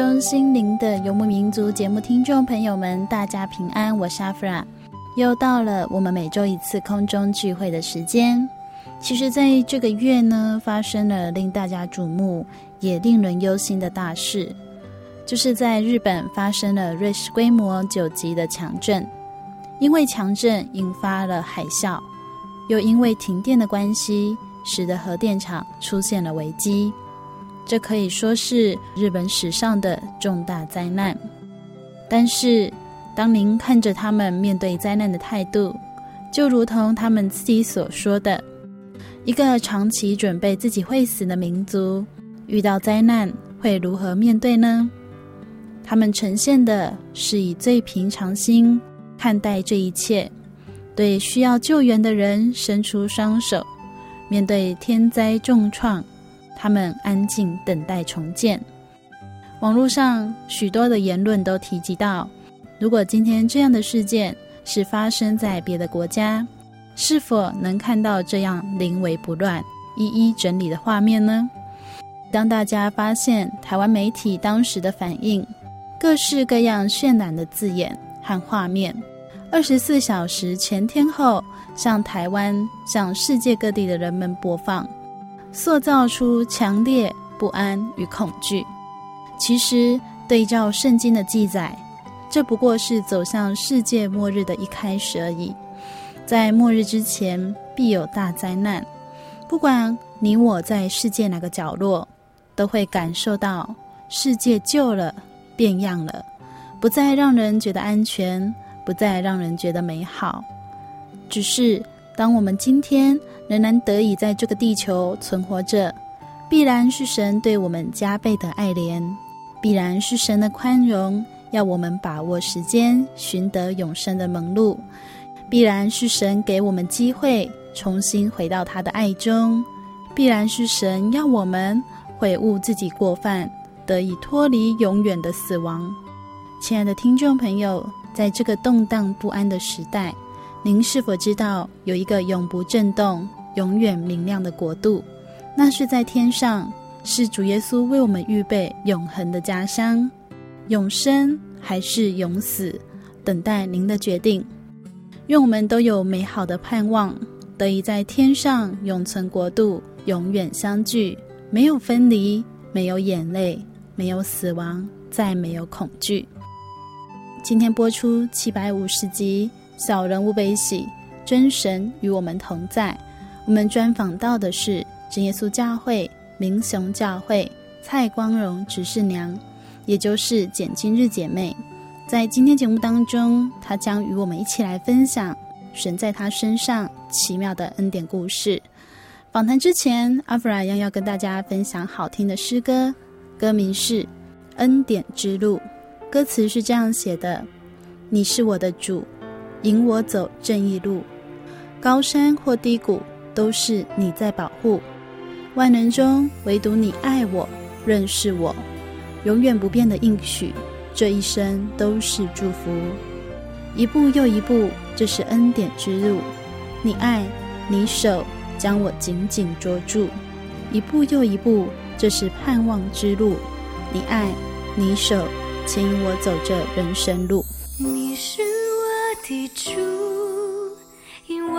中心灵的游牧民族节目听众朋友们，大家平安，我是阿弗拉，又到了我们每周一次空中聚会的时间。其实，在这个月呢，发生了令大家瞩目也令人忧心的大事，就是在日本发生了瑞士规模九级的强震，因为强震引发了海啸，又因为停电的关系，使得核电厂出现了危机。这可以说是日本史上的重大灾难，但是当您看着他们面对灾难的态度，就如同他们自己所说的：“一个长期准备自己会死的民族，遇到灾难会如何面对呢？”他们呈现的是以最平常心看待这一切，对需要救援的人伸出双手，面对天灾重创。他们安静等待重建。网络上许多的言论都提及到，如果今天这样的事件是发生在别的国家，是否能看到这样临危不乱、一一整理的画面呢？当大家发现台湾媒体当时的反应，各式各样渲染的字眼和画面，二十四小时前天后向台湾、向世界各地的人们播放。塑造出强烈不安与恐惧。其实，对照圣经的记载，这不过是走向世界末日的一开始而已。在末日之前，必有大灾难。不管你我在世界哪个角落，都会感受到世界旧了、变样了，不再让人觉得安全，不再让人觉得美好。只是，当我们今天，仍然得以在这个地球存活着，必然是神对我们加倍的爱怜，必然是神的宽容，要我们把握时间，寻得永生的门路；必然是神给我们机会，重新回到他的爱中；必然是神要我们悔悟自己过犯，得以脱离永远的死亡。亲爱的听众朋友，在这个动荡不安的时代，您是否知道有一个永不震动，永远明亮的国度，那是在天上，是主耶稣为我们预备永恒的家乡。永生还是永死，等待您的决定。愿我们都有美好的盼望，得以在天上永存国度，永远相聚，没有分离，没有眼泪，没有死亡，再没有恐惧。今天播出七百五十集《小人物悲喜》，真神与我们同在。我们专访到的是真耶稣教会民雄教会蔡光荣执事娘，也就是简今日姐妹。在今天节目当中，她将与我们一起来分享神在她身上奇妙的恩典故事。访谈之前，阿弗拉要要跟大家分享好听的诗歌，歌名是《恩典之路》，歌词是这样写的：你是我的主，引我走正义路，高山或低谷。都是你在保护，万能中唯独你爱我，认识我，永远不变的应许，这一生都是祝福。一步又一步，这是恩典之路。你爱，你手将我紧紧捉住。一步又一步，这是盼望之路。你爱，你手牵引我走这人生路。你是我的主，因我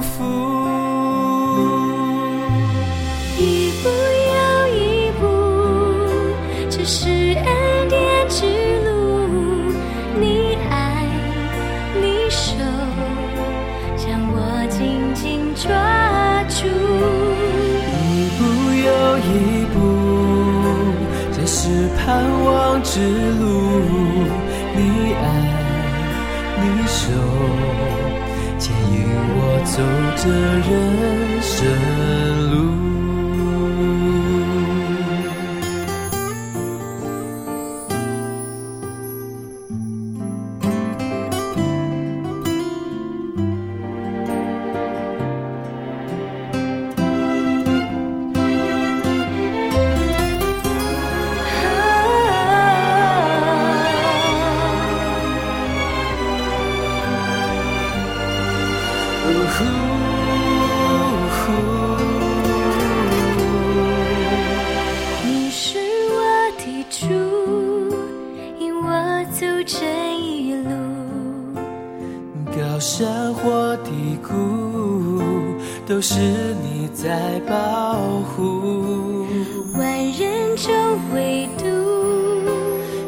福。之路。你爱，你守牵引我走这人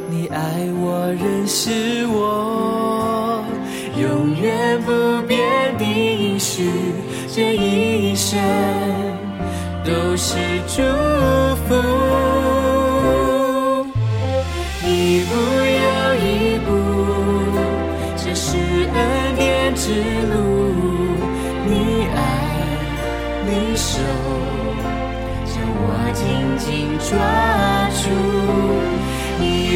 你爱我，认识我，永远不变的应许，这一生都是祝福。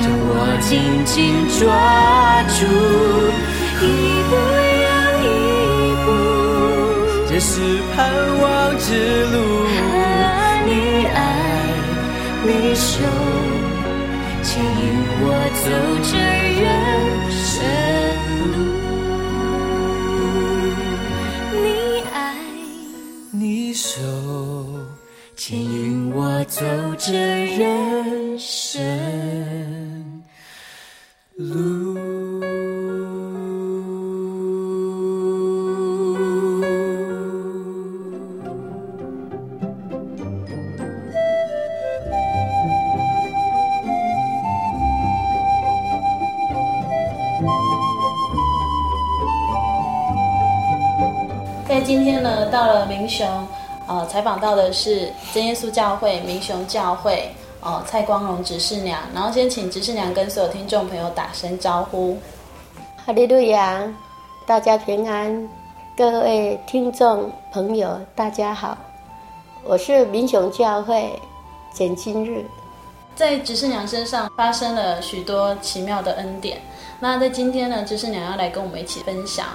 将我紧紧抓住。一步又一步，这是盼望之路。你爱，你手牵引我走这人生路。你爱，你手牵引我走这人在今天呢，到了民雄，呃，采访到的是真耶稣教会民雄教会，呃，蔡光荣执事娘。然后先请执事娘跟所有听众朋友打声招呼。哈利路亚，大家平安，各位听众朋友，大家好，我是民雄教会简金日。在执事娘身上发生了许多奇妙的恩典。那在今天呢，就是你要来跟我们一起分享。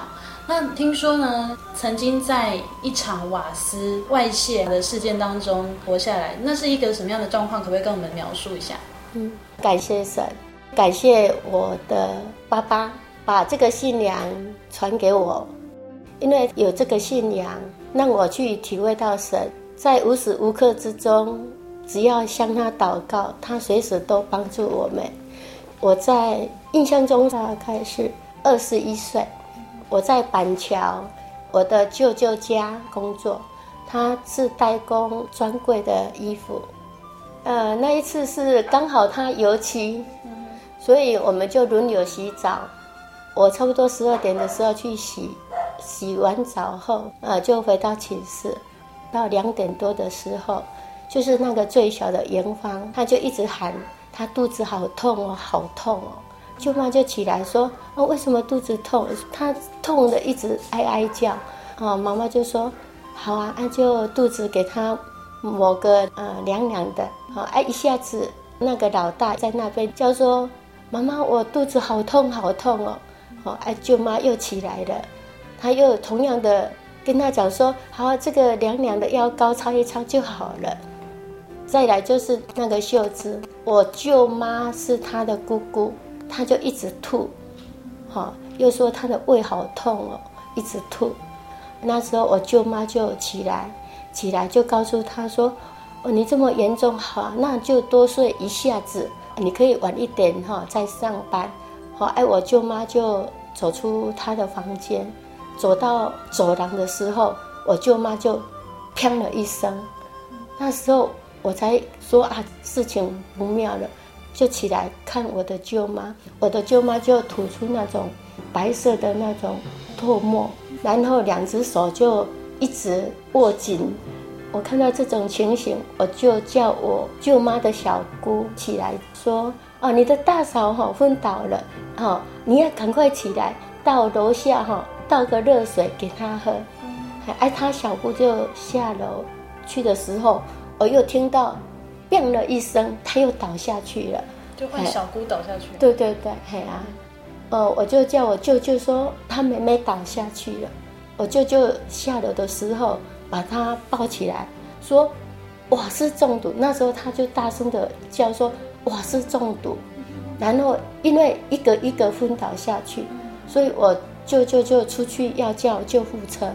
那听说呢，曾经在一场瓦斯外泄的事件当中活下来，那是一个什么样的状况？可不可以跟我们描述一下？嗯，感谢神，感谢我的爸爸把这个信仰传给我，因为有这个信仰，让我去体会到神在无时无刻之中，只要向他祷告，他随时都帮助我们。我在印象中大概是二十一岁。我在板桥，我的舅舅家工作，他是代工专柜的衣服。呃，那一次是刚好他油漆，所以我们就轮流洗澡。我差不多十二点的时候去洗，洗完澡后，呃，就回到寝室。到两点多的时候，就是那个最小的严芳，他就一直喊，他肚子好痛哦，好痛哦。舅妈就起来说：“哦，为什么肚子痛？他痛的一直哀哀叫。”哦，妈妈就说：“好啊，那就肚子给他抹个呃凉凉的。”哦，哎，一下子那个老大在那边叫说：“妈妈，我肚子好痛，好痛哦。”哦，哎，舅妈又起来了，他又同样的跟他讲说：“好啊，这个凉凉的药膏擦一擦就好了。”再来就是那个秀芝，我舅妈是他的姑姑。他就一直吐，哈，又说他的胃好痛哦，一直吐。那时候我舅妈就起来，起来就告诉他说：“哦，你这么严重，好，那就多睡一下子，你可以晚一点哈再上班。”好，哎，我舅妈就走出她的房间，走到走廊的时候，我舅妈就砰了一声。那时候我才说啊，事情不妙了。就起来看我的舅妈，我的舅妈就吐出那种白色的那种唾沫，然后两只手就一直握紧。我看到这种情形，我就叫我舅妈的小姑起来说：“哦，你的大嫂哈昏倒了，哦，你要赶快起来到楼下哈倒个热水给她喝。”哎，她小姑就下楼去的时候，我又听到。砰了一声，他又倒下去了，就换小姑倒下去。对对对，嘿啊，呃，我就叫我舅舅说他妹妹倒下去了。我舅舅下楼的时候把他抱起来，说我是中毒。那时候他就大声的叫说我是中毒。然后因为一个一个昏倒下去，所以我舅舅就出去要叫救护车。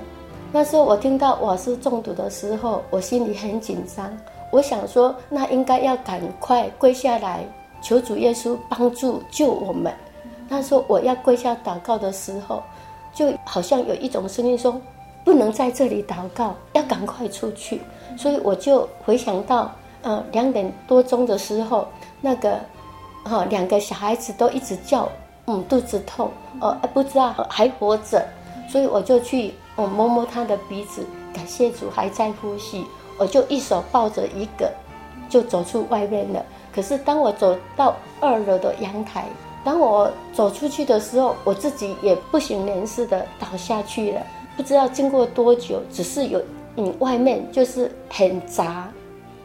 那时候我听到瓦斯中毒的时候，我心里很紧张。我想说，那应该要赶快跪下来求主耶稣帮助救我们。那时候我要跪下祷告的时候，就好像有一种声音说，不能在这里祷告，要赶快出去。所以我就回想到，呃，两点多钟的时候，那个，哈，两个小孩子都一直叫，嗯，肚子痛，哦，不知道还活着，所以我就去，我摸摸他的鼻子，感谢主还在呼吸。我就一手抱着一个，就走出外面了。可是当我走到二楼的阳台，当我走出去的时候，我自己也不省人事的倒下去了。不知道经过多久，只是有嗯，外面就是很杂，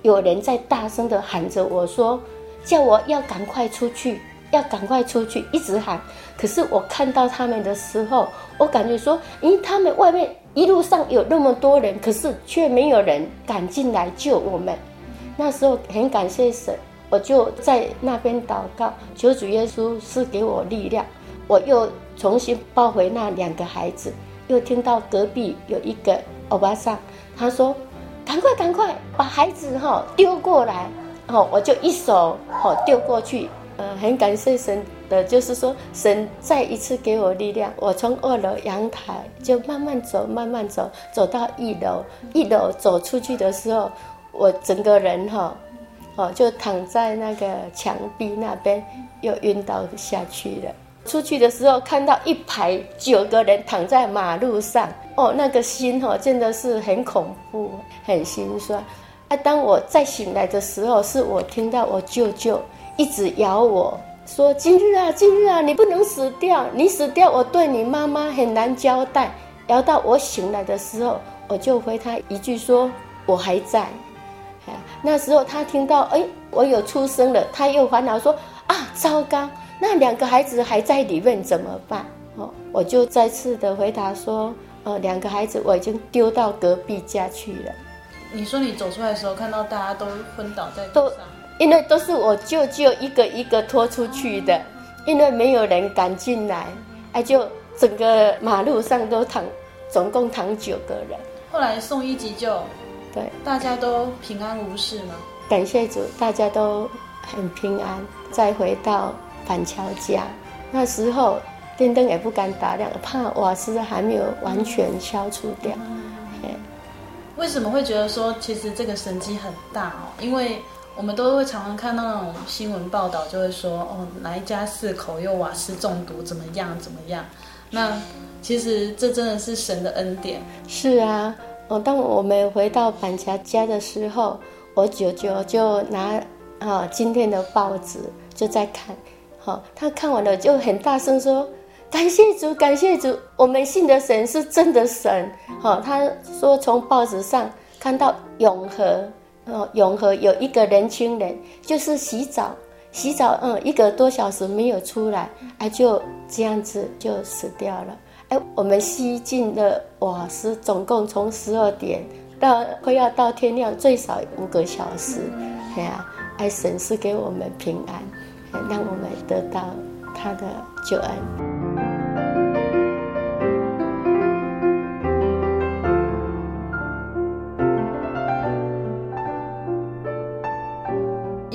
有人在大声的喊着我说，叫我要赶快出去，要赶快出去，一直喊。可是我看到他们的时候，我感觉说，咦，他们外面。一路上有那么多人，可是却没有人敢进来救我们。那时候很感谢神，我就在那边祷告，求主耶稣赐给我力量。我又重新抱回那两个孩子，又听到隔壁有一个欧巴桑，他说：“赶快赶快把孩子哈丢过来。”哦，我就一手哈丢过去。呃，很感谢神的，就是说神再一次给我力量。我从二楼阳台就慢慢走，慢慢走，走到一楼。一楼走出去的时候，我整个人哈，哦，就躺在那个墙壁那边，又晕倒下去了。出去的时候看到一排九个人躺在马路上，哦，那个心哈真的是很恐怖，很心酸。啊，当我再醒来的时候，是我听到我舅舅。一直咬我说：“今日啊，今日啊，你不能死掉！你死掉，我对你妈妈很难交代。”摇到我醒来的时候，我就回他一句说：“我还在。”那时候他听到哎，我有出生了，他又烦恼说：“啊，糟糕！那两个孩子还在里面怎么办？”哦，我就再次的回答说：“呃，两个孩子我已经丢到隔壁家去了。”你说你走出来的时候看到大家都昏倒在地上。因为都是我舅舅一个一个拖出去的，因为没有人敢进来，哎，就整个马路上都躺，总共躺九个人。后来送医急救，对，大家都平安无事吗？感谢主，大家都很平安。再回到板桥家，那时候电灯也不敢打亮，怕瓦斯还没有完全消除掉。嗯、为什么会觉得说其实这个神迹很大哦？因为我们都会常常看到那种新闻报道，就会说哦，哪一家四口又瓦斯中毒，怎么样怎么样？那其实这真的是神的恩典。是啊，哦，当我们回到板桥家的时候，我舅舅就拿啊今天的报纸就在看，好，他看完了就很大声说。感谢主，感谢主，我们信的神是真的神。哈，他说从报纸上看到永和，哦，永和有一个年轻人，就是洗澡，洗澡，嗯，一个多小时没有出来，哎，就这样子就死掉了。哎，我们吸进的瓦斯，总共从十二点到快要到天亮，最少五个小时。哎呀，哎，神是给我们平安，让我们得到他的救恩。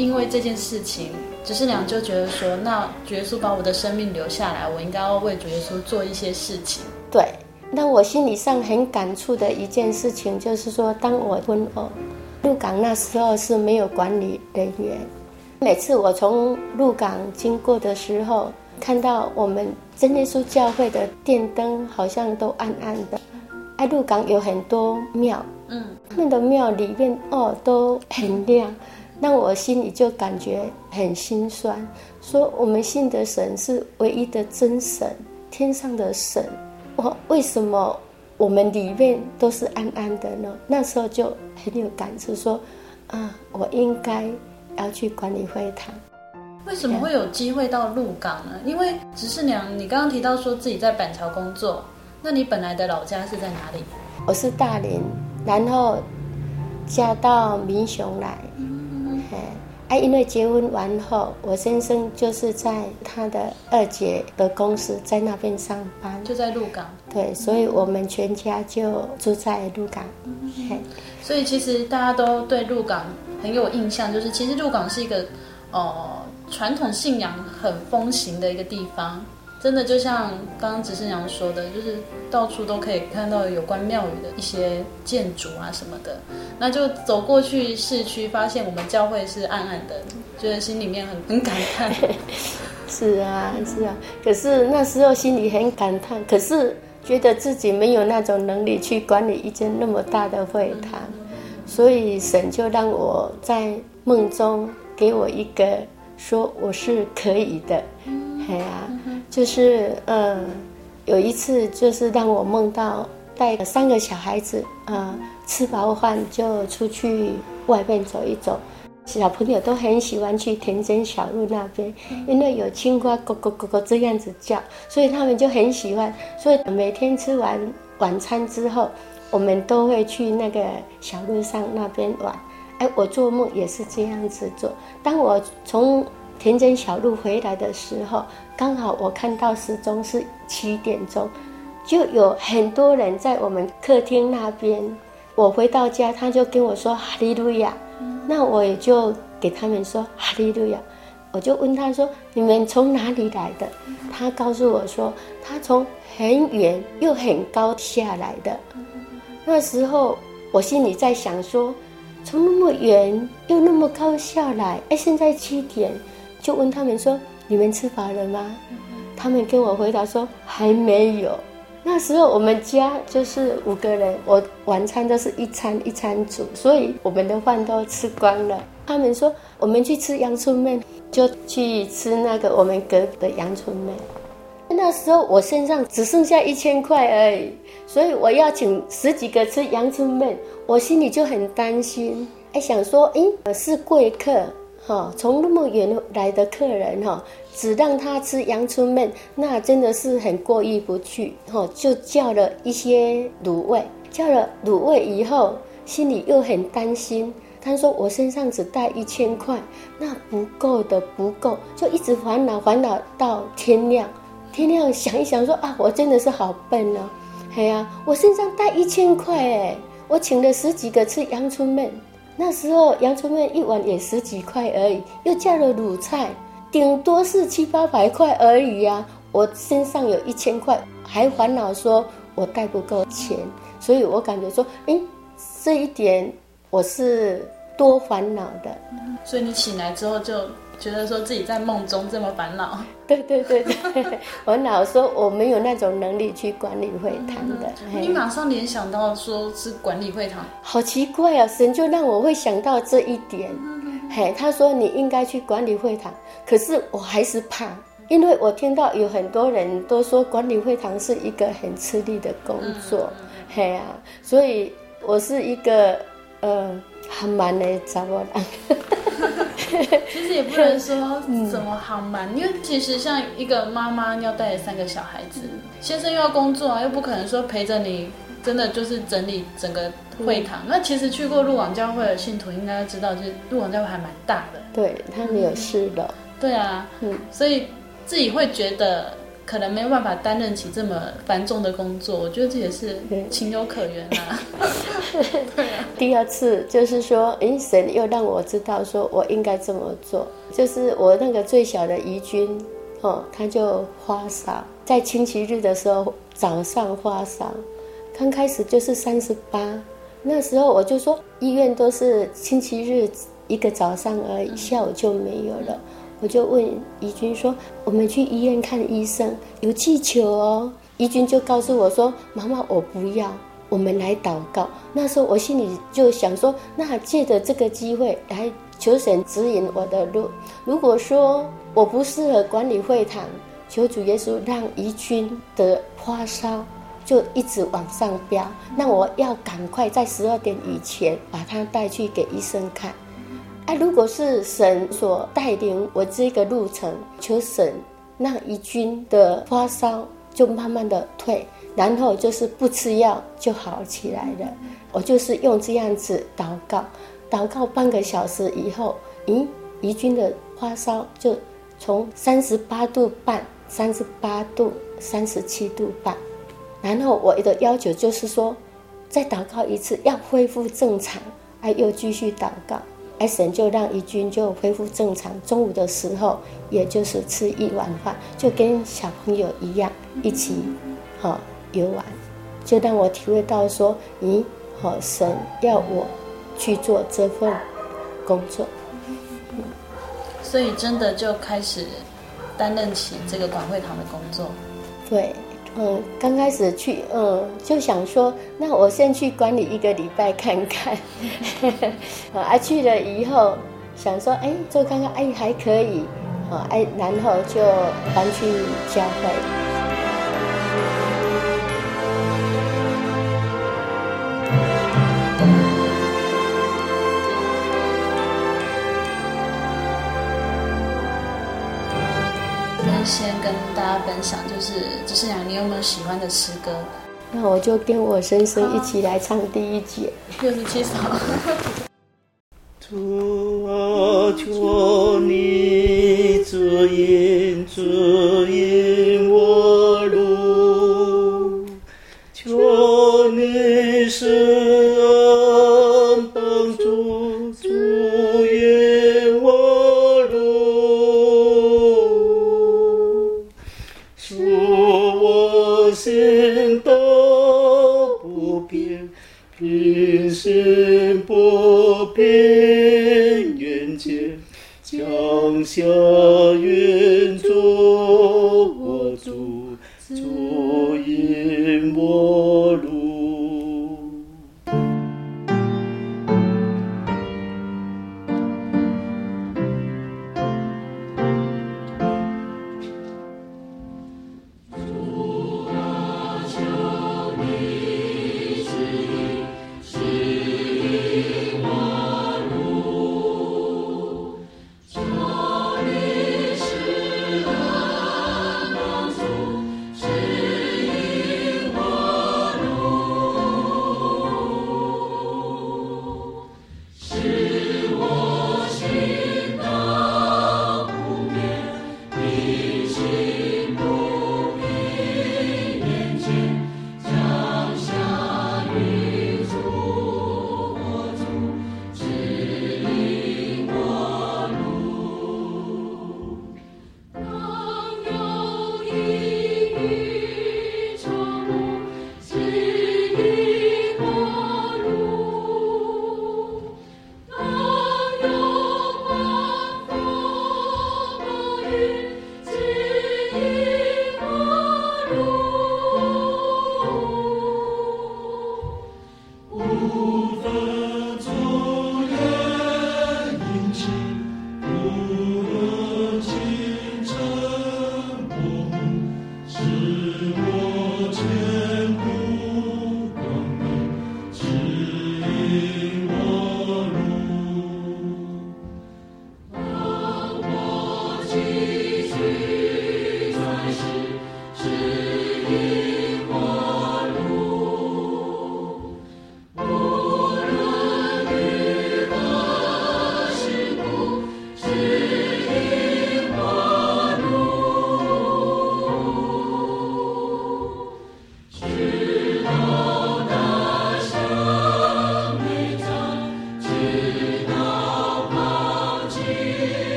因为这件事情，只是娘就觉得说，那主耶稣把我的生命留下来，我应该要为主耶稣做一些事情。对，那我心理上很感触的一件事情，就是说，当我婚后，入港那时候是没有管理人员，每次我从入港经过的时候，看到我们真耶稣教会的电灯好像都暗暗的。哎，鹿港有很多庙，嗯，他们的庙里面哦都很亮。那我心里就感觉很心酸，说我们信的神是唯一的真神，天上的神，我为什么我们里面都是暗暗的呢？那时候就很有感触，说啊，我应该要去管理会堂。为什么会有机会到鹿港呢？因为执事娘，你刚刚提到说自己在板桥工作，那你本来的老家是在哪里？我是大林，然后嫁到民雄来。哎，因为结婚完后，我先生就是在他的二姐的公司在那边上班，就在鹿港。对，所以我们全家就住在鹿港。嗯、所以其实大家都对鹿港很有印象，就是其实鹿港是一个哦、呃、传统信仰很风行的一个地方。真的就像刚刚执事娘说的，就是到处都可以看到有关庙宇的一些建筑啊什么的。那就走过去市区，发现我们教会是暗暗的，觉得心里面很很感叹。是啊，是啊。可是那时候心里很感叹，可是觉得自己没有那种能力去管理一间那么大的会堂，所以神就让我在梦中给我一个说我是可以的。哎呀、啊，就是嗯，有一次就是让我梦到带三个小孩子啊、嗯，吃饱饭就出去外面走一走。小朋友都很喜欢去田间小路那边，因为有青蛙咯咯咯咯这样子叫，所以他们就很喜欢。所以每天吃完晚餐之后，我们都会去那个小路上那边玩。哎，我做梦也是这样子做。当我从田间小路回来的时候，刚好我看到时钟是七点钟，就有很多人在我们客厅那边。我回到家，他就跟我说哈利路亚，那我也就给他们说哈利路亚。我就问他说：“你们从哪里来的？”他告诉我说：“他从很远又很高下来的。”那时候我心里在想说：“从那么远又那么高下来，哎，现在七点。”就问他们说：“你们吃饱了吗？”他们跟我回答说：“还没有。”那时候我们家就是五个人，我晚餐都是一餐一餐煮，所以我们的饭都吃光了。他们说：“我们去吃阳春面，就去吃那个我们隔壁的阳春面。”那时候我身上只剩下一千块而已，所以我要请十几个吃阳春面，我心里就很担心，还想说：“诶，是贵客。”哈，从那么远来的客人哈，只让他吃阳春面，那真的是很过意不去。哈，就叫了一些卤味，叫了卤味以后，心里又很担心。他说我身上只带一千块，那不够的，不够，就一直烦恼烦恼到天亮。天亮想一想说啊，我真的是好笨哦。哎呀，我身上带一千块哎，我请了十几个吃阳春面。那时候阳春面一碗也十几块而已，又叫了卤菜，顶多是七八百块而已呀、啊。我身上有一千块，还烦恼说我带不够钱，所以我感觉说，哎，这一点我是多烦恼的。所以你醒来之后就觉得说自己在梦中这么烦恼。对对对对，我老说我没有那种能力去管理会堂的。你马上联想到说是管理会堂，好奇怪啊！神就让我会想到这一点。嘿，他说你应该去管理会堂，可是我还是怕。因为我听到有很多人都说管理会堂是一个很吃力的工作，嗯、嘿呀、啊，所以我是一个呃很忙的查某人。其实也不能说怎么好瞒，嗯、因为其实像一个妈妈要带三个小孩子，先生又要工作啊，又不可能说陪着你，真的就是整理整个会堂。嗯、那其实去过鹿港教会的信徒应该知道，就是鹿港教会还蛮大的，对他们有事的、嗯，对啊，嗯，所以。自己会觉得可能没有办法担任起这么繁重的工作，我觉得这也是情有可原啊。对啊。第二次就是说，哎，神又让我知道说我应该这么做，就是我那个最小的怡君，哦，他就发烧，在星期日的时候早上发烧，刚开始就是三十八，那时候我就说医院都是星期日一个早上而已，下午就没有了。我就问怡君说：“我们去医院看医生，有气球哦。”怡君就告诉我说：“妈妈，我不要，我们来祷告。”那时候我心里就想说：“那借着这个机会来求神指引我的路。如果说我不适合管理会堂，求主耶稣让怡君的发烧就一直往上飙，那我要赶快在十二点以前把他带去给医生看。”哎，如果是神所带领我这个路程，求神让怡君的发烧就慢慢的退，然后就是不吃药就好起来了。我就是用这样子祷告，祷告半个小时以后，咦，怡君的发烧就从三十八度半、三十八度、三十七度半，然后我的要求就是说，再祷告一次，要恢复正常，哎，又继续祷告。哎，神就让怡君就恢复正常。中午的时候，也就是吃一碗饭，就跟小朋友一样一起，好、哦、游玩，就让我体会到说，咦，好、哦、神要我去做这份工作，所以真的就开始担任起这个管会堂的工作，对。嗯，刚开始去，嗯，就想说，那我先去管理一个礼拜看看，啊，去了以后想说，哎，做看看，哎，还可以，啊，哎，然后就搬去教会。先跟大家分享，就是执事娘，你有没有喜欢的诗歌？那我就跟我先生一起来唱第一节，六十七首。主啊，求你指引指引我路，求你是。边缘间，江下月。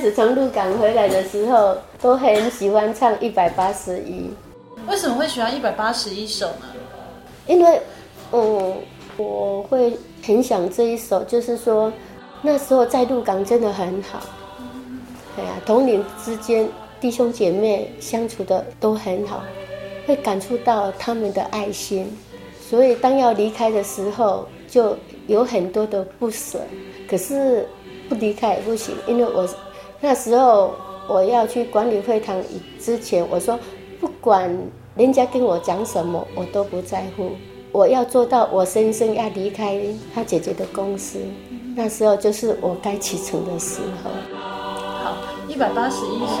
始从鹿港回来的时候，都很喜欢唱一百八十一。为什么会喜欢一百八十一首呢？因为，嗯，我会很想这一首，就是说，那时候在鹿港真的很好。哎呀，同龄之间弟兄姐妹相处的都很好，会感触到他们的爱心。所以当要离开的时候，就有很多的不舍。可是。不离开也不行，因为我那时候我要去管理会堂之前，我说不管人家跟我讲什么，我都不在乎。我要做到我先生要离开他姐姐的公司，那时候就是我该启程的时候。好，一百八十一首。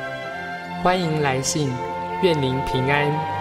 欢迎来信，愿您平安。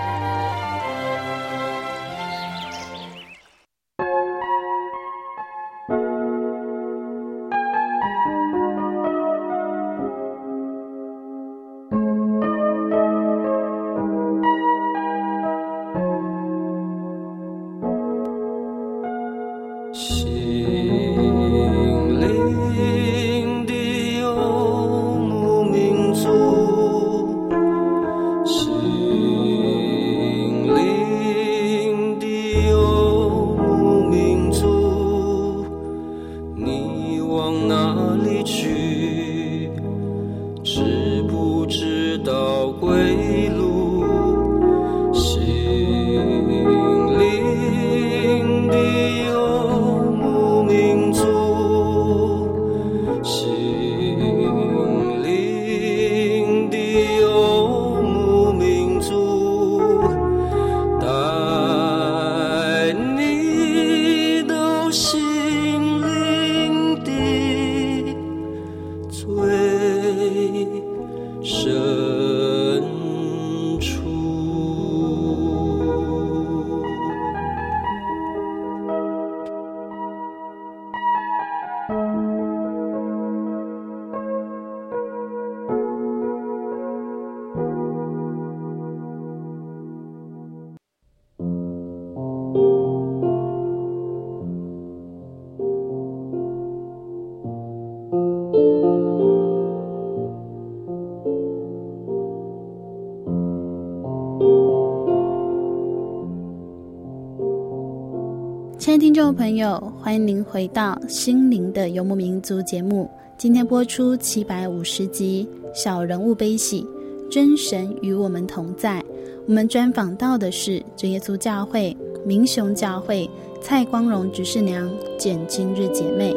听众朋友，欢迎您回到《心灵的游牧民族》节目。今天播出七百五十集《小人物悲喜》，真神与我们同在。我们专访到的是主耶稣教会明雄教会蔡光荣执事娘简今日姐妹。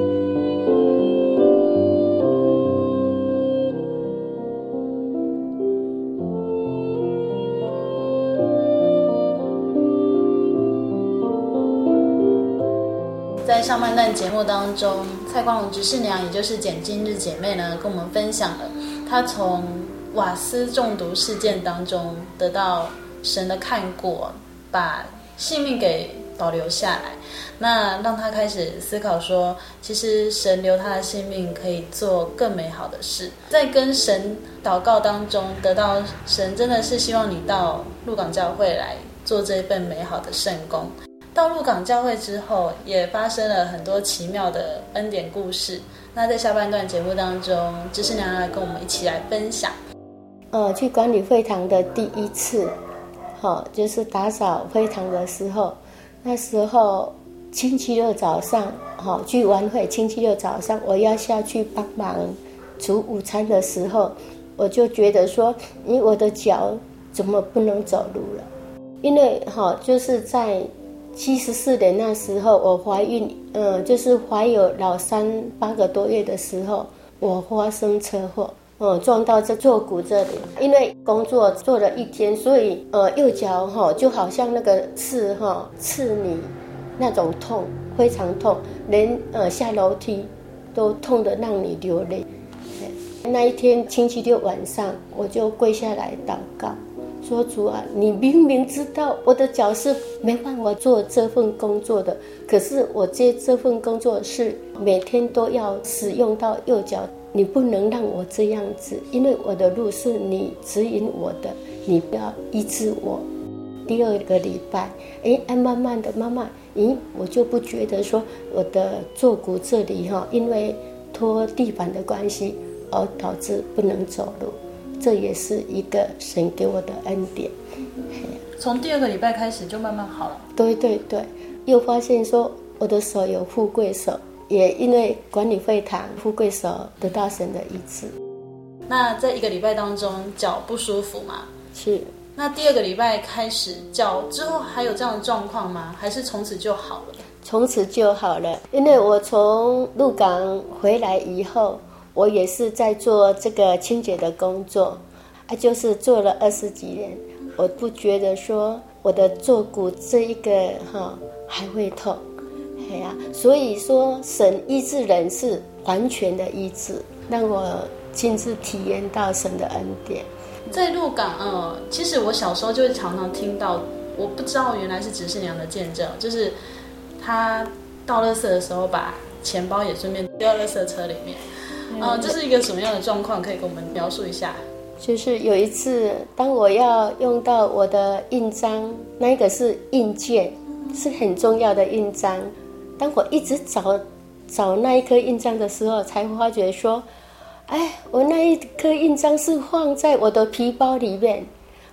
上半段节目当中，蔡光荣执事娘，也就是简今日姐妹呢，跟我们分享了她从瓦斯中毒事件当中得到神的看过，把性命给保留下来，那让她开始思考说，其实神留她的性命可以做更美好的事，在跟神祷告当中得到神真的是希望你到鹿港教会来做这一份美好的圣工。到鹿港教会之后，也发生了很多奇妙的恩典故事。那在下半段节目当中，执事娘来跟我们一起来分享。呃，去管理会堂的第一次，好、就是打扫会堂的时候，那时候星期六早上，好、哦，去完会，星期六早上我要下去帮忙煮午餐的时候，我就觉得说，咦，我的脚怎么不能走路了？因为好、就是在。七十四年那时候，我怀孕，呃，就是怀有老三八个多月的时候，我发生车祸，嗯、呃，撞到这坐骨这里。因为工作做了一天，所以呃，右脚哈就好像那个刺哈刺你那种痛，非常痛，连呃下楼梯都痛得让你流泪。那一天星期六晚上，我就跪下来祷告。说主啊，你明明知道我的脚是没办法做这份工作的，可是我接这份工作是每天都要使用到右脚，你不能让我这样子，因为我的路是你指引我的，你不要医治我。第二个礼拜，哎，慢慢的，慢慢，咦，我就不觉得说我的坐骨这里哈，因为拖地板的关系而导致不能走路。这也是一个神给我的恩典。从第二个礼拜开始就慢慢好了。对对对，又发现说我的手有富贵手，也因为管理会堂富贵手得到神的医治。那在一个礼拜当中脚不舒服吗？是。那第二个礼拜开始脚之后还有这样的状况吗？还是从此就好了？从此就好了，因为我从鹿港回来以后。我也是在做这个清洁的工作，啊，就是做了二十几年。我不觉得说我的坐骨这一个哈还会痛，哎呀，所以说神医治人是完全的医治，让我亲自体验到神的恩典。在鹿港，呃，其实我小时候就会常常听到，我不知道原来是执事娘的见证，就是他倒垃圾的时候把钱包也顺便丢到垃圾车里面，呃，这是一个什么样的状况？可以跟我们描述一下？就是有一次，当我要用到我的印章，那个是印件，是很重要的印章。当我一直找找那一颗印章的时候，才发觉说，哎，我那一颗印章是放在我的皮包里面。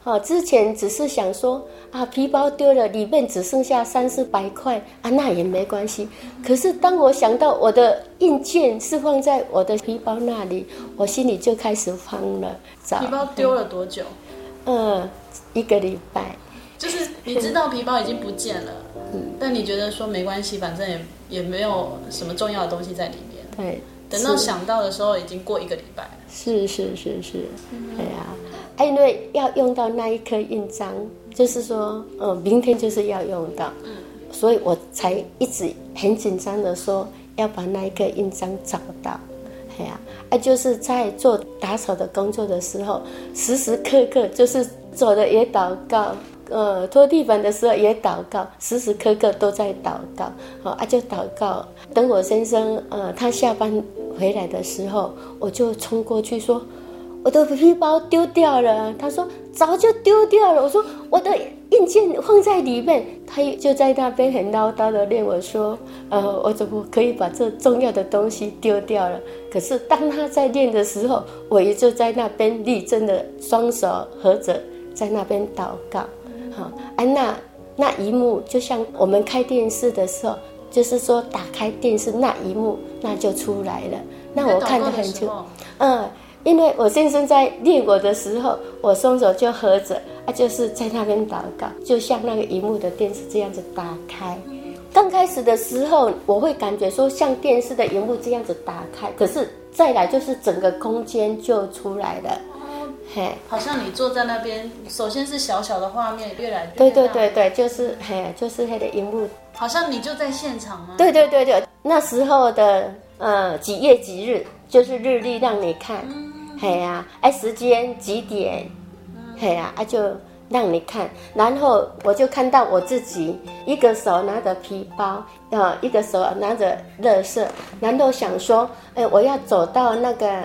哦，之前只是想说啊，皮包丢了，里面只剩下三四百块啊，那也没关系。可是当我想到我的硬件是放在我的皮包那里，我心里就开始慌了。皮包丢了多久？嗯，一个礼拜。就是你知道皮包已经不见了，嗯，但你觉得说没关系，反正也也没有什么重要的东西在里面。对，等到想到的时候，已经过一个礼拜了。是是是是，对呀。哎因为要用到那一颗印章，就是说，嗯，明天就是要用到，所以我才一直很紧张的说要把那一颗印章找到，哎呀，啊，就是在做打扫的工作的时候，时时刻刻就是走的也祷告，呃，拖地板的时候也祷告，时时刻刻都在祷告，好啊，就祷告。等我先生，呃，他下班回来的时候，我就冲过去说。我的皮包丢掉了，他说早就丢掉了。我说我的印件放在里面，他就在那边很唠叨的念我说，呃，我怎么可以把这重要的东西丢掉了？可是当他在念的时候，我也就在那边立正的双手合着，在那边祷告。好，安娜那一幕就像我们开电视的时候，就是说打开电视那一幕，那就出来了。那我看得很清楚，嗯。因为我先生在练我的时候，我双手就合着，啊，就是在那边祷告，就像那个荧幕的电视这样子打开。刚开始的时候，我会感觉说像电视的荧幕这样子打开，可是再来就是整个空间就出来了。嘿，好像你坐在那边，首先是小小的画面，越来。对对对对，就是嘿，就是那个荧幕，好像你就在现场吗？对对对对，那时候的呃几月几日，就是日历让你看。嘿呀，哎，时间几点？嘿呀，啊，就让你看，然后我就看到我自己，一个手拿着皮包，呃，一个手拿着乐色，然后想说，哎，我要走到那个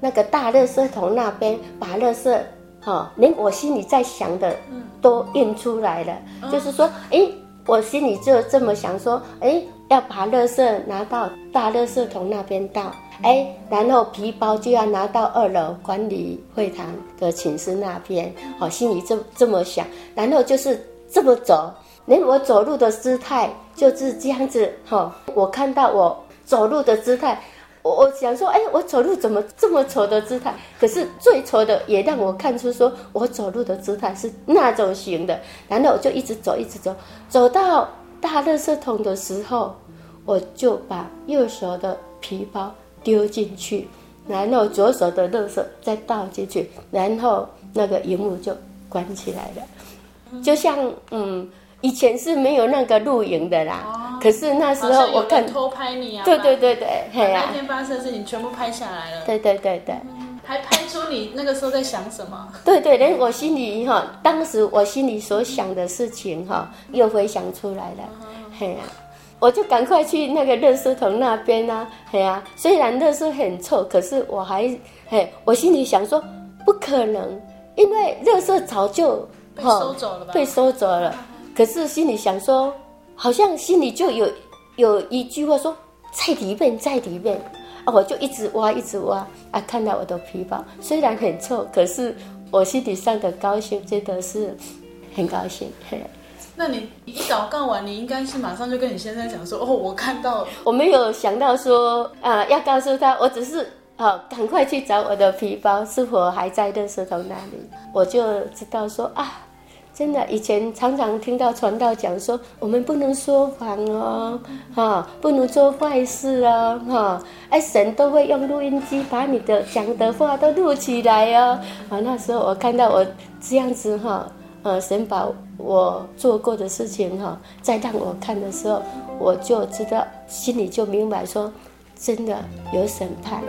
那个大乐色桶那边，把乐色，哈、哦，连我心里在想的都印出来了，就是说，哎，我心里就这么想说，哎，要把垃圾拿到大垃圾桶那边倒。哎，然后皮包就要拿到二楼管理会堂的寝室那边，好，心里这这么想，然后就是这么走，连我走路的姿态就是这样子，哈，我看到我走路的姿态，我我想说，哎，我走路怎么这么丑的姿态？可是最丑的也让我看出，说我走路的姿态是那种型的，然后我就一直走，一直走，走到大垃圾桶的时候，我就把右手的皮包。丢进去，然后左手的垃圾再倒进去，然后那个荧幕就关起来了。就像嗯，以前是没有那个录影的啦，哦、可是那时候我看偷拍你啊，对对对对，嘿呀、啊，那天发生的事情全部拍下来了。对对对对，还拍出你那个时候在想什么？对对，连我心里哈，当时我心里所想的事情哈，又回想出来了，嘿呀、啊。我就赶快去那个热圾桶那边啊，嘿啊，虽然热圾很臭，可是我还嘿，我心里想说不可能，因为热圾早就被收走了吧？被收走了。可是心里想说，好像心里就有有一句话说在里面，在里面啊，我就一直挖，一直挖啊，看到我的皮包虽然很臭，可是我心底上的高兴真的是很高兴，嘿。那你一祷告完，你应该是马上就跟你先生讲说：“哦，我看到了。”我没有想到说啊、呃，要告诉他，我只是啊、哦，赶快去找我的皮包是否还在垃圾桶那里。我就知道说啊，真的以前常常听到传道讲说，我们不能说谎哦，哈、不能做坏事哦，哈、哦，哎，神都会用录音机把你的讲的话都录起来哦。啊，那时候我看到我这样子哈。呃，神把我做过的事情哈，再让我看的时候，我就知道，心里就明白说，真的有审判。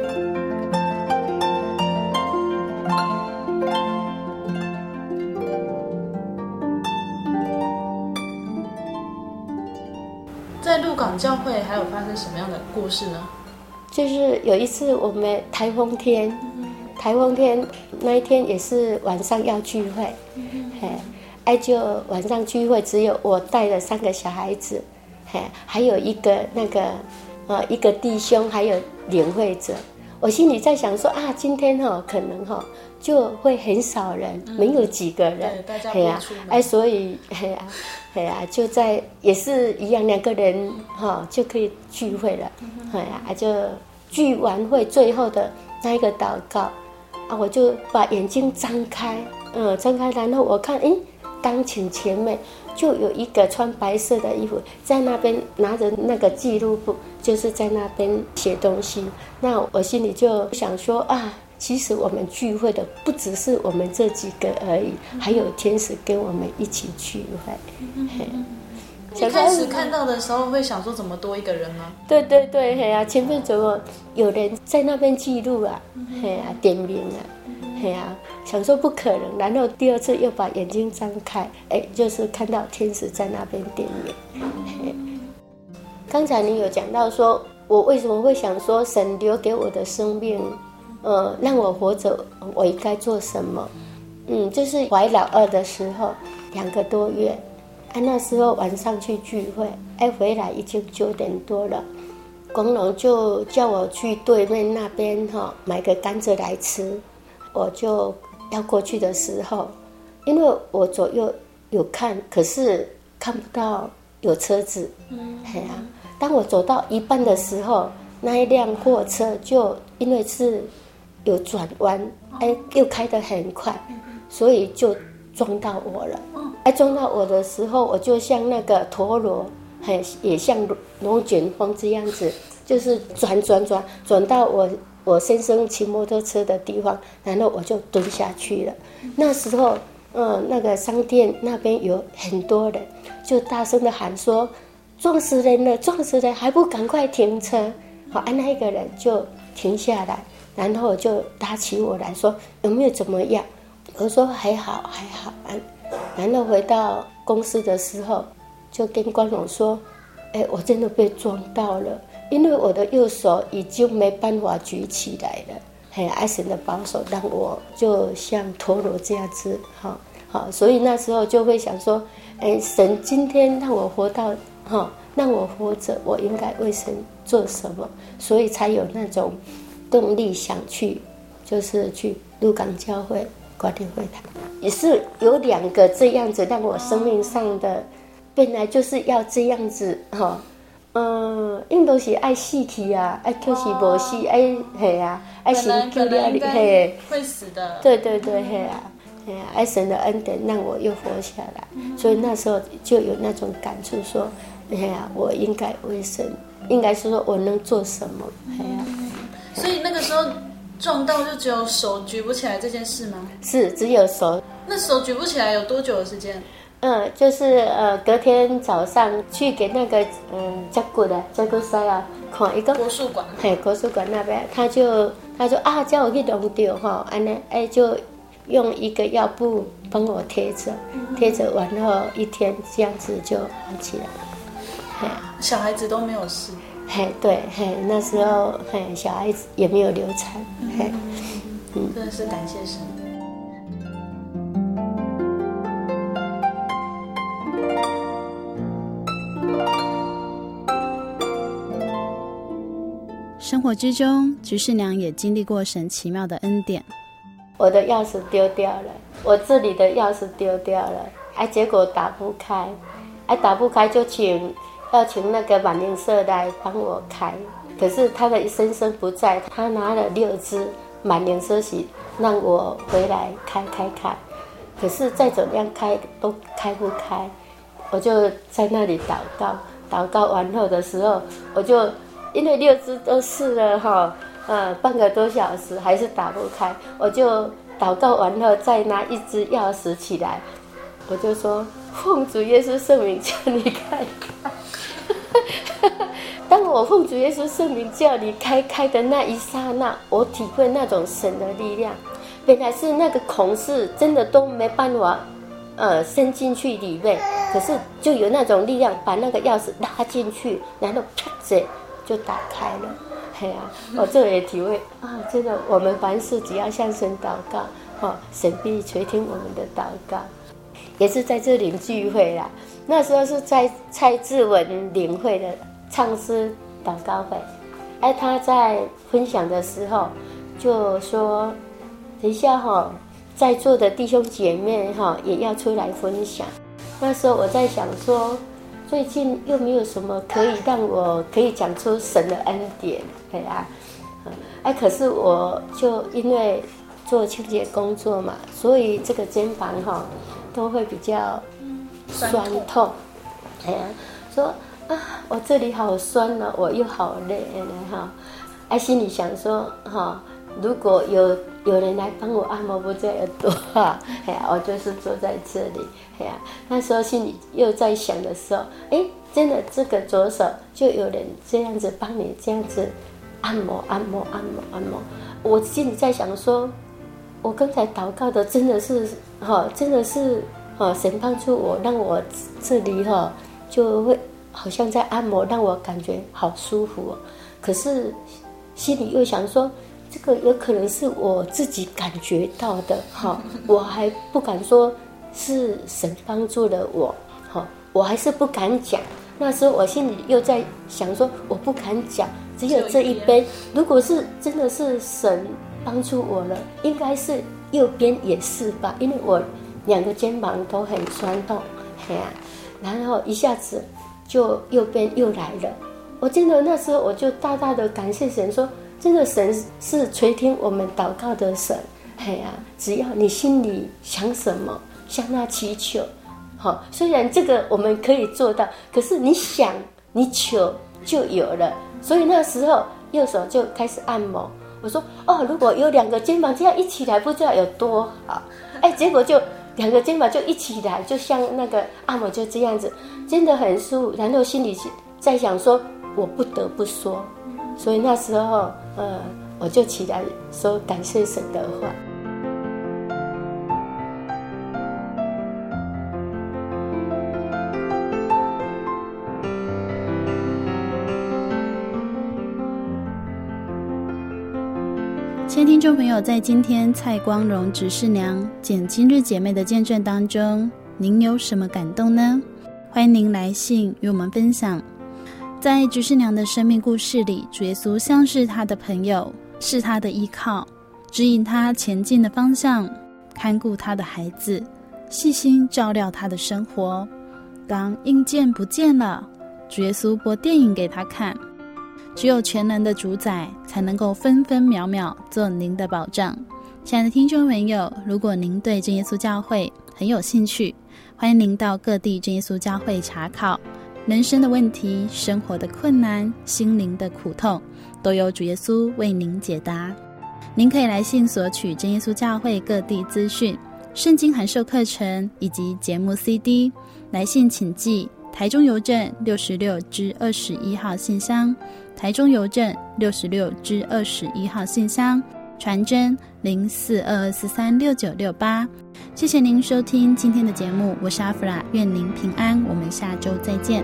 在鹿港教会还有发生什么样的故事呢？就是有一次我们台风天，台风天那一天也是晚上要聚会，嘿，哎就晚上聚会，只有我带了三个小孩子，嘿，还有一个那个呃一个弟兄，还有领会者。我心里在想说啊，今天哈可能哈就会很少人，没有几个人，对呀，哎，所以嘿呀。对呀、啊，就在也是一样，两个人哈、哦、就可以聚会了。哎呀、啊，就聚完会最后的那一个祷告啊，我就把眼睛张开，嗯，张开，然后我看，哎，钢琴前面就有一个穿白色的衣服，在那边拿着那个记录簿，就是在那边写东西。那我心里就想说啊。其实我们聚会的不只是我们这几个而已，还有天使跟我们一起聚会。一开始看到的时候会想说，怎么多一个人呢？对对对，嘿啊，前面怎么有人在那边记录啊？嘿啊，点名啊，嘿啊，想说不可能。然后第二次又把眼睛张开，哎，就是看到天使在那边点名。嘿，刚才你有讲到说，我为什么会想说神留给我的生命？呃，让我活着，我应该做什么？嗯，就是怀老二的时候，两个多月，啊，那时候晚上去聚会，哎，回来已经九点多了，光荣就叫我去对面那边哈、哦、买个甘蔗来吃，我就要过去的时候，因为我左右有看，可是看不到有车子，嗯，哎呀，当我走到一半的时候，那一辆货车就因为是。有转弯，哎，又开得很快，所以就撞到我了。哎，撞到我的时候，我就像那个陀螺，很也像龙卷风这样子，就是转转转转到我我先生骑摩托车的地方，然后我就蹲下去了。那时候，嗯，那个商店那边有很多人，就大声的喊说：“撞死人了，撞死人，还不赶快停车！”好，啊，那一个人就停下来。然后就打起我来说，有没有怎么样？我说还好还好。然后回到公司的时候，就跟光荣说：“哎，我真的被撞到了，因为我的右手已经没办法举起来了。很爱神的保守，让我就像陀螺这样子，哈好。所以那时候就会想说：哎，神今天让我活到哈，让我活着，我应该为神做什么？所以才有那种。”动力想去，就是去鹿港教会管理会堂，也是有两个这样子让我生命上的，本来就是要这样子哈，嗯，印度是爱戏体啊，爱就是无戏，爱嘿啊，爱神救了你嘿，会死的，对对对嘿啊，嘿啊，爱神的恩典让我又活下来，所以那时候就有那种感触说，哎呀，我应该为神，应该是说我能做什么，嘿啊。所以那个时候撞到就只有手举不起来这件事吗？是只有手。那手举不起来有多久的时间？嗯，就是呃隔天早上去给那个嗯接骨的接骨塞啊看一个国术馆，嘿国术馆那边他就他就啊叫我去弄掉哈，安呢哎就用一个药布帮我贴着，贴着完后一天这样子就好起来了。嘿，小孩子都没有事。嘿，对，嘿，那时候嘿，小孩子也没有流产，嘿，嗯，真的是感谢神。生活之中，菊世娘也经历过神奇妙的恩典。我的钥匙丢掉了，我这里的钥匙丢掉了，哎，结果打不开，哎，打不开就请。要请那个满灵社来帮我开，可是他的先生不在，他拿了六支满灵社席让我回来开开看，可是再怎么样开都开不开，我就在那里祷告，祷告完后的时候，我就因为六支都试了哈，呃，半个多小时还是打不开，我就祷告完后再拿一支钥匙起来，我就说奉主耶稣圣名叫你开开。当我奉主耶稣圣名叫你开开的那一刹那，我体会那种神的力量。本来是那个孔是真的都没办法，呃，伸进去里面，可是就有那种力量把那个钥匙拉进去，然后啪着就打开了。哎呀、我这也体会啊，真的，我们凡事只要向神祷告，哦，神必垂听我们的祷告。也是在这里聚会啦，那时候是在蔡志文领会的唱诗祷告会，哎，他在分享的时候就说。等一下哈，在座的弟兄姐妹哈也要出来分享。那时候我在想说，最近又没有什么可以让我可以讲出神的恩典，对啊，哎，可是我就因为做清洁工作嘛，所以这个肩膀哈都会比较酸痛。哎呀，说啊，我这里好酸了，我又好累了哈。哎，心里想说哈，如果有。有人来帮我按摩，不这么多哈，哎呀，我就是坐在这里，哎呀，那时候心里又在想的时候，哎，真的这个左手就有人这样子帮你这样子按摩按摩按摩按摩，我心里在想说，我刚才祷告的真的是哈，真的是哈，神帮助我，让我这里哈就会好像在按摩，让我感觉好舒服哦。可是心里又想说。这个有可能是我自己感觉到的，哈，我还不敢说是神帮助了我，哈，我还是不敢讲。那时候我心里又在想说，我不敢讲，只有这一杯。如果是真的是神帮助我了，应该是右边也是吧，因为我两个肩膀都很酸痛，嘿呀，然后一下子就右边又来了。我真的那时候我就大大的感谢神说。真的，神是垂听我们祷告的神，哎呀，只要你心里想什么，向他祈求，好，虽然这个我们可以做到，可是你想，你求就有了。所以那时候右手就开始按摩。我说，哦，如果有两个肩膀这样一起来，不知道有多好。哎，结果就两个肩膀就一起来，就像那个按摩就这样子，真的很舒服。然后心里在想说，我不得不说。所以那时候，呃，我就起来说感谢神的话。亲爱听众朋友，在今天蔡光荣执事娘简今日姐妹的见证当中，您有什么感动呢？欢迎您来信与我们分享。在执事娘的生命故事里，主耶稣像是她的朋友，是她的依靠，指引她前进的方向，看顾她的孩子，细心照料她的生活。当硬件不见了，主耶稣播电影给她看。只有全能的主宰才能够分分秒秒做您的保障。亲爱的听众朋友，如果您对真耶稣教会很有兴趣，欢迎您到各地真耶稣教会查考。人生的问题、生活的困难、心灵的苦痛，都有主耶稣为您解答。您可以来信索取真耶稣教会各地资讯、圣经函授课程以及节目 CD。来信请寄台中邮政六十六至二十一号信箱，台中邮政六十六至二十一号信箱，传真零四二二四三六九六八。谢谢您收听今天的节目，我是阿弗拉，愿您平安，我们下周再见。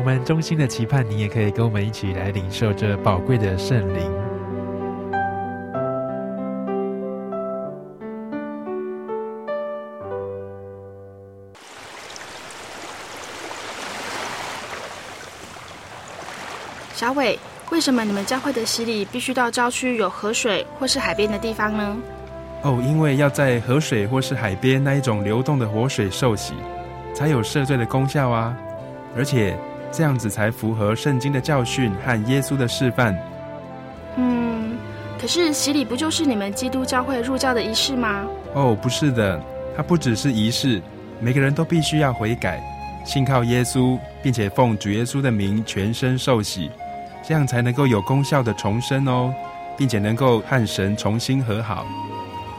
我们衷心的期盼，你也可以跟我们一起来领受这宝贵的圣灵。小伟，为什么你们教会的洗礼必须到郊区有河水或是海边的地方呢？哦，因为要在河水或是海边那一种流动的活水受洗，才有赦罪的功效啊，而且。这样子才符合圣经的教训和耶稣的示范。嗯，可是洗礼不就是你们基督教会入教的仪式吗？哦，不是的，它不只是仪式，每个人都必须要悔改，信靠耶稣，并且奉主耶稣的名全身受洗，这样才能够有功效的重生哦，并且能够和神重新和好。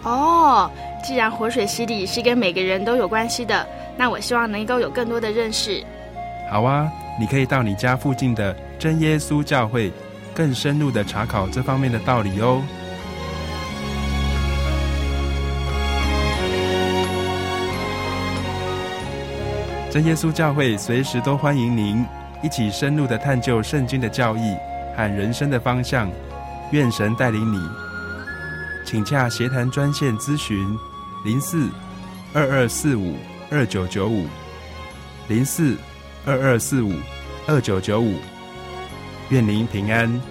哦，既然活水洗礼是跟每个人都有关系的，那我希望能够有更多的认识。好啊。你可以到你家附近的真耶稣教会，更深入的查考这方面的道理哦。真耶稣教会随时都欢迎您一起深入的探究圣经的教义和人生的方向。愿神带领你，请洽协谈专线咨询：零四二二四五二九九五零四。二二四五二九九五，愿您平安。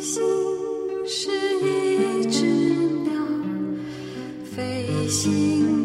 心是一只鸟，飞行